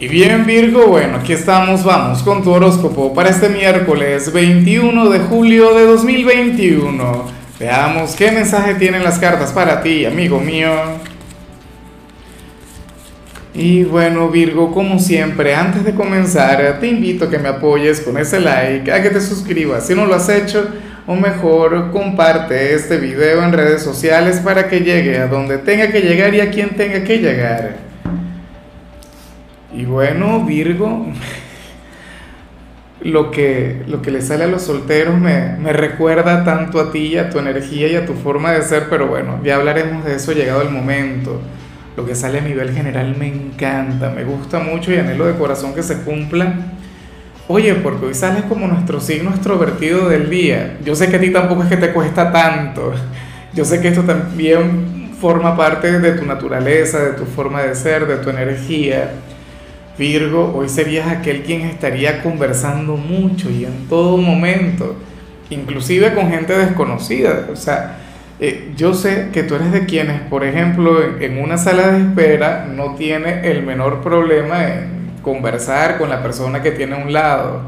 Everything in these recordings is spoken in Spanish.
Y bien Virgo, bueno, aquí estamos, vamos con tu horóscopo para este miércoles 21 de julio de 2021. Veamos qué mensaje tienen las cartas para ti, amigo mío. Y bueno Virgo, como siempre, antes de comenzar, te invito a que me apoyes con ese like, a que te suscribas si no lo has hecho, o mejor comparte este video en redes sociales para que llegue a donde tenga que llegar y a quien tenga que llegar. Y bueno, Virgo, lo que, lo que le sale a los solteros me, me, recuerda tanto a ti, a tu energía y a tu forma de ser, pero bueno, ya hablaremos de eso llegado el momento. Lo que sale a nivel general me encanta, me gusta mucho y anhelo de corazón que se cumpla. Oye, porque hoy sales como nuestro signo extrovertido del día. Yo sé que a ti tampoco es que te cuesta tanto. Yo sé que esto también forma parte de tu naturaleza, de tu forma de ser, de tu energía. Virgo, hoy serías aquel quien estaría conversando mucho y en todo momento, inclusive con gente desconocida. O sea, eh, yo sé que tú eres de quienes, por ejemplo, en, una sala de espera no tiene el menor problema en conversar con la persona que tiene a un lado,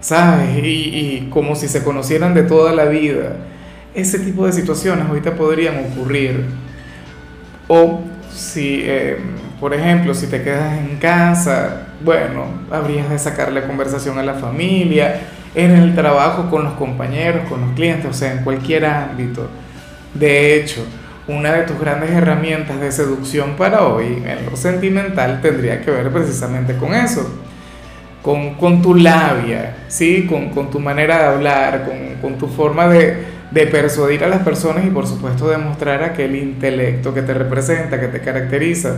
¿sabes? Y, como si se conocieran de toda la vida. Ese tipo de situaciones ahorita podrían ocurrir. O si... Eh, por ejemplo, si te quedas en casa, bueno, habrías de sacarle conversación a la familia, en el trabajo con los compañeros, con los clientes, o sea, en cualquier ámbito. De hecho, una de tus grandes herramientas de seducción para hoy, en lo sentimental, tendría que ver precisamente con eso. Con, con tu labia, ¿sí? con, con, tu manera de hablar, con, con tu forma de, de persuadir a las personas y por supuesto demostrar aquel intelecto que te representa, que te caracteriza.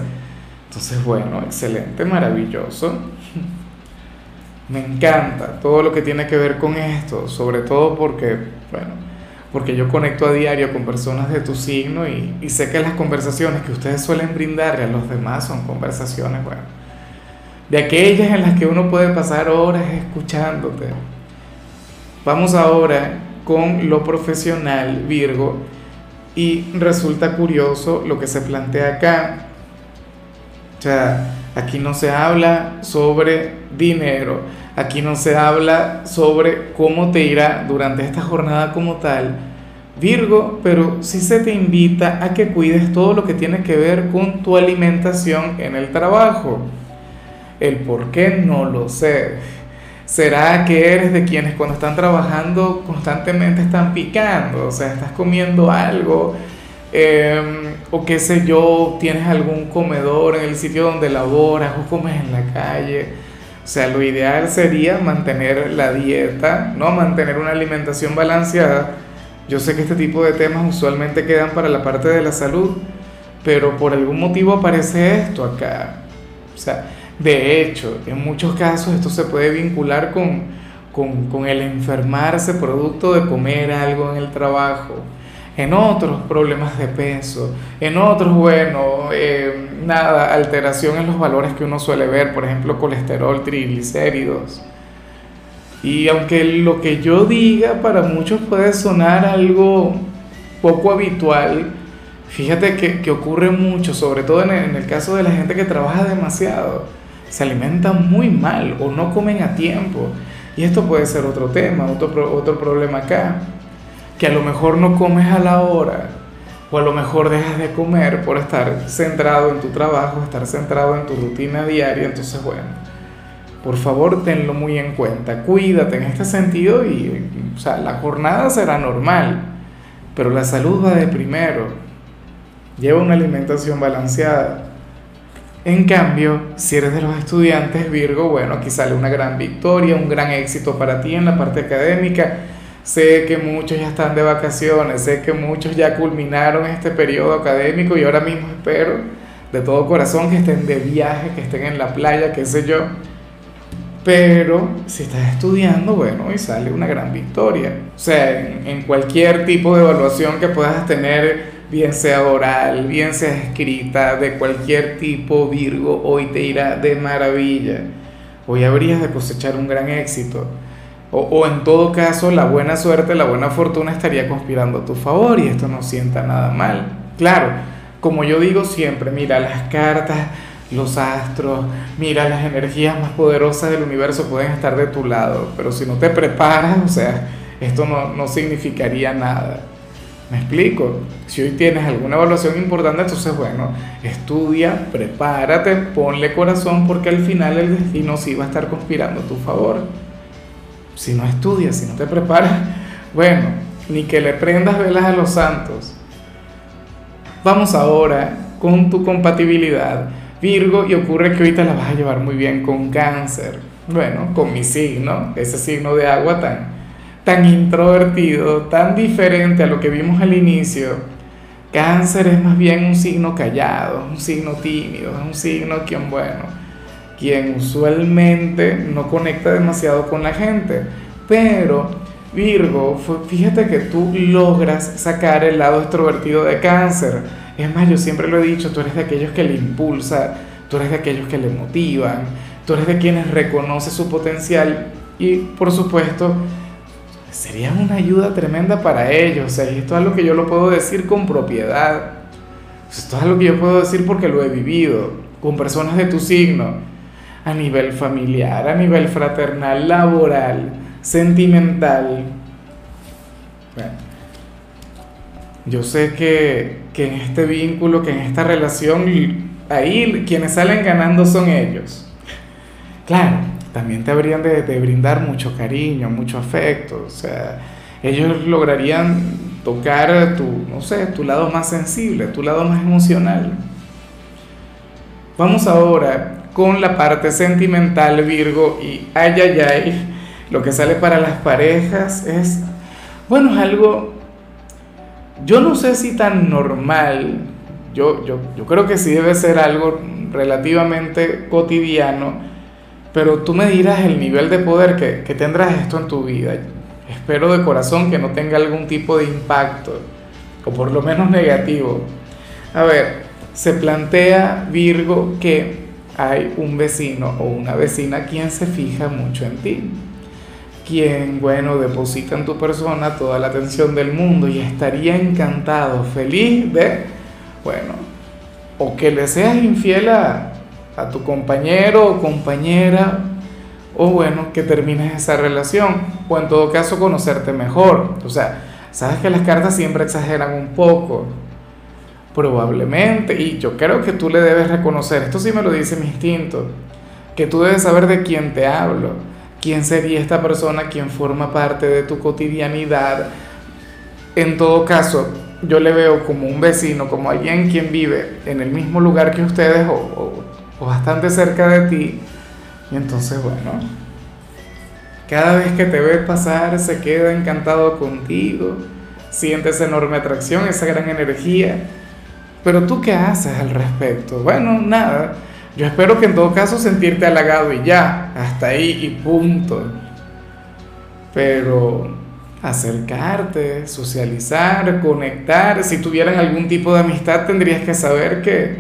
Entonces, bueno, excelente, maravilloso. Me encanta todo lo que tiene que ver con esto, sobre todo porque, bueno, porque yo conecto a diario con personas de tu signo y, y sé que las conversaciones que ustedes suelen brindarle a los demás son conversaciones, bueno, de aquellas en las que uno puede pasar horas escuchándote. Vamos ahora con lo profesional, Virgo, y resulta curioso lo que se plantea acá o sea, aquí no se habla sobre dinero, aquí no se habla sobre cómo te irá durante esta jornada como tal, Virgo, pero sí se te invita a que cuides todo lo que tiene que ver con tu alimentación en el trabajo. El por qué no lo sé. ¿Será que eres de quienes cuando están trabajando constantemente están picando? O sea, estás comiendo algo Em, o qué sé yo, tienes algún comedor en el sitio donde laboras o comes en la calle. O sea, lo ideal sería mantener la dieta, ¿no? Mantener una alimentación balanceada. Yo sé que este tipo de temas usualmente quedan para la parte de la salud, pero por algún motivo aparece esto acá. O sea, de hecho, en muchos casos esto se puede vincular con, con, con el enfermarse producto de comer algo en el trabajo en otros problemas de peso, en otros, bueno, eh, nada, alteración en los valores que uno suele ver, por ejemplo, colesterol, triglicéridos. Y aunque lo que yo diga para muchos puede sonar algo poco habitual, fíjate que, ocurre mucho, sobre todo en el, en el, caso de la gente que trabaja demasiado, se alimentan muy mal o no comen a tiempo. Y esto puede ser otro tema, otro, otro problema acá que a lo mejor no comes a la hora o a lo mejor dejas de comer por estar centrado en tu trabajo, estar centrado en tu rutina diaria, entonces bueno, por favor tenlo muy en cuenta, cuídate en este sentido y, o sea, la jornada será normal, pero la salud va de primero, lleva una alimentación balanceada. En cambio, si eres de los estudiantes Virgo, bueno, aquí sale una gran victoria, un gran éxito para ti en la parte académica Sé que muchos ya están de vacaciones, sé que muchos ya culminaron este periodo académico y ahora mismo espero de todo corazón que estén de viaje, que estén en la playa, qué sé yo. Pero si estás estudiando, bueno, y sale una gran victoria. O sea, en, en cualquier tipo de evaluación que puedas tener, bien sea oral, bien sea escrita, de cualquier tipo, Virgo, hoy te irá de maravilla. Hoy habrías de cosechar un gran éxito. O, en todo caso, la buena suerte, la buena fortuna estaría conspirando a tu favor y esto no sienta nada mal. Claro, como yo digo siempre, mira, las cartas los astros, mira, las energías más poderosas del universo pueden estar de tu lado, pero si no te preparas, o sea, esto no, no significaría nada. ¿Me explico? Si hoy tienes alguna evaluación importante, entonces bueno, estudia, prepárate, ponle corazón porque al final el destino sí va a estar conspirando a tu favor. Si no estudias, si no te preparas, bueno, ni que le prendas velas a los santos. Vamos ahora con tu compatibilidad Virgo y ocurre que ahorita la vas a llevar muy bien con cáncer. Bueno, con mi signo, ese signo de agua tan, tan introvertido, tan diferente a lo que vimos al inicio. Cáncer es más bien un signo callado, un signo tímido, un signo quien, bueno, quien usualmente no conecta demasiado con la gente. Pero Virgo, fíjate que tú logras sacar el lado extrovertido de cáncer es más, yo siempre lo he dicho, tú eres de aquellos que le impulsa, tú eres de aquellos que le motivan, tú eres de quienes reconoce su potencial y por supuesto sería una ayuda tremenda para ellos. O sea, esto es algo que yo lo puedo decir con propiedad. Esto es algo que yo puedo decir porque lo he vivido con personas de tu signo, a nivel familiar, a nivel fraternal, laboral, sentimental. Bueno yo sé que, en este vínculo, que en esta relación, ahí quienes salen ganando son ellos. Claro, también te habrían de, brindar mucho cariño, mucho afecto, o sea, ellos lograrían tocar tu, no sé, tu lado más sensible, tu lado más emocional. Vamos ahora con la parte sentimental, Virgo, y ay, ay, ay, lo que sale para las parejas es, bueno, es algo yo no sé si tan normal, yo, yo, yo creo que sí debe ser algo relativamente cotidiano, pero tú me dirás el nivel de poder que, que tendrás esto en tu vida. Espero de corazón que no tenga algún tipo de impacto, o por lo menos negativo. A ver, se plantea Virgo que hay un vecino o una vecina quien se fija mucho en ti quien, bueno, deposita en tu persona toda la atención del mundo y estaría encantado, feliz de, bueno, o que le seas infiel a, tu compañero o compañera, o bueno, que termines esa relación, o en todo caso conocerte mejor. O sea, sabes que las cartas siempre exageran un poco, probablemente, y yo creo que tú le debes reconocer, esto sí me lo dice mi instinto, que tú debes saber de quién te hablo quién sería esta persona, quién forma parte de tu cotidianidad. En todo caso, yo le veo como un vecino, como alguien quien vive en el mismo lugar que ustedes o, bastante cerca de ti. Y entonces, bueno, cada vez que te ve pasar se queda encantado contigo, siente esa enorme atracción, esa gran energía. Pero tú qué haces al respecto? Bueno, nada yo espero que en todo caso sentirte halagado y ya, hasta ahí y punto. Pero acercarte, socializar, conectar, si tuvieran algún tipo de amistad tendrías que saber que,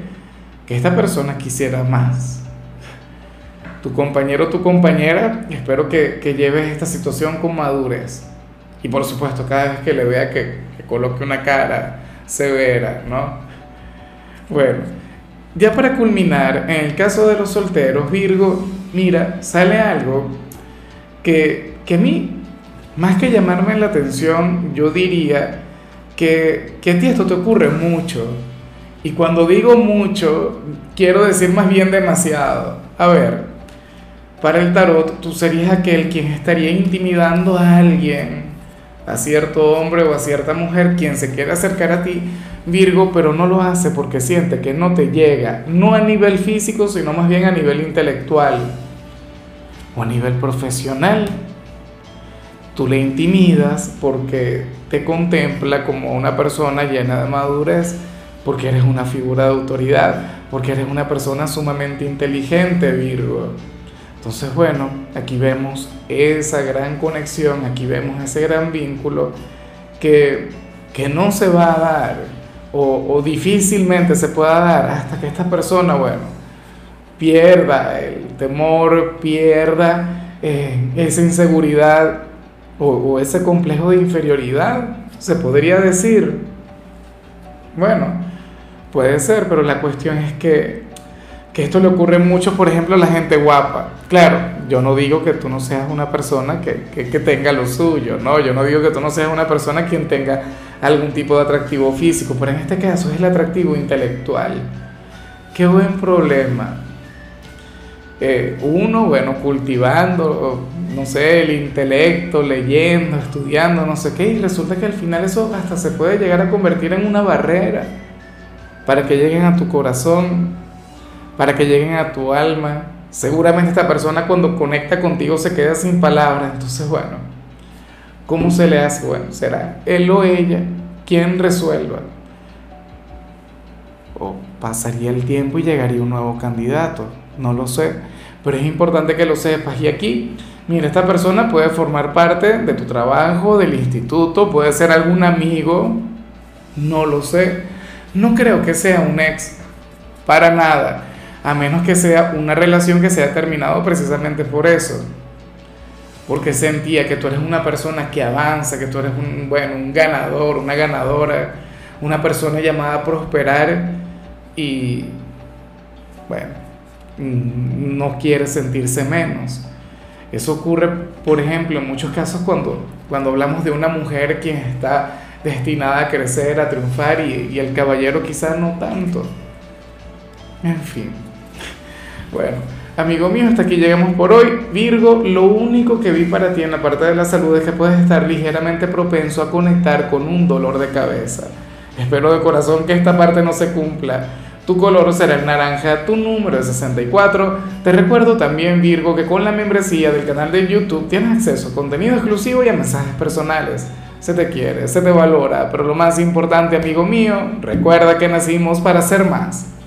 que esta persona quisiera más. Tu compañero o tu compañera, espero que, que, lleves esta situación con madurez. Y por supuesto, cada vez que le vea que, que coloque una cara severa, ¿no? Bueno, ya para culminar, en el caso de los solteros, Virgo, mira, sale algo que, que a mí, más que llamarme la atención, yo diría que, que a ti esto te ocurre mucho. Y cuando digo mucho, quiero decir más bien demasiado. A ver, para el tarot, tú serías aquel quien estaría intimidando a alguien, a cierto hombre o a cierta mujer, quien se quiere acercar a ti Virgo, pero no lo hace porque siente que no te llega, no a nivel físico, sino más bien a nivel intelectual o a nivel profesional. Tú le intimidas porque te contempla como una persona llena de madurez, porque eres una figura de autoridad, porque eres una persona sumamente inteligente, Virgo. Entonces, bueno, aquí vemos esa gran conexión, aquí vemos ese gran vínculo que, que no se va a dar o, difícilmente se pueda dar hasta que esta persona, bueno, pierda el temor, pierda eh, esa inseguridad o, ese complejo de inferioridad, se podría decir. Bueno, puede ser, pero la cuestión es que, que esto le ocurre mucho, por ejemplo, a la gente guapa. Claro, yo no digo que tú no seas una persona que, que, que, tenga lo suyo, ¿no? Yo no digo que tú no seas una persona quien tenga algún tipo de atractivo físico, pero en este caso es el atractivo intelectual. Qué buen problema. Eh, uno, bueno, cultivando, no sé, el intelecto, leyendo, estudiando, no sé qué, y resulta que al final eso hasta se puede llegar a convertir en una barrera para que lleguen a tu corazón para que lleguen a tu alma. Seguramente esta persona cuando conecta contigo se queda sin palabras. Entonces, bueno, ¿cómo se le hace? Bueno, será él o ella quien resuelva. O pasaría el tiempo y llegaría un nuevo candidato. No lo sé. Pero es importante que lo sepas. Y aquí, mira, esta persona puede formar parte de tu trabajo, del instituto, puede ser algún amigo. No lo sé. No creo que sea un ex. Para nada a menos que sea una relación que se haya terminado precisamente por eso. Porque sentía que tú eres una persona que avanza, que tú eres un, bueno, un ganador, una ganadora, una persona llamada a prosperar y, bueno, no quiere sentirse menos. Eso ocurre, por ejemplo, en muchos casos cuando, cuando hablamos de una mujer quien está destinada a crecer, a triunfar y, y el caballero quizás no tanto. En fin. Bueno, amigo mío, hasta aquí llegamos por hoy. Virgo, lo único que vi para ti en la parte de la salud es que puedes estar ligeramente propenso a conectar con un dolor de cabeza. Espero de corazón que esta parte no se cumpla. Tu color será el naranja, tu número es 64. Te recuerdo también, Virgo, que con la membresía del canal de YouTube tienes acceso a contenido exclusivo y a mensajes personales. Se te quiere, se te valora, pero lo más importante, amigo mío, recuerda que nacimos para ser más.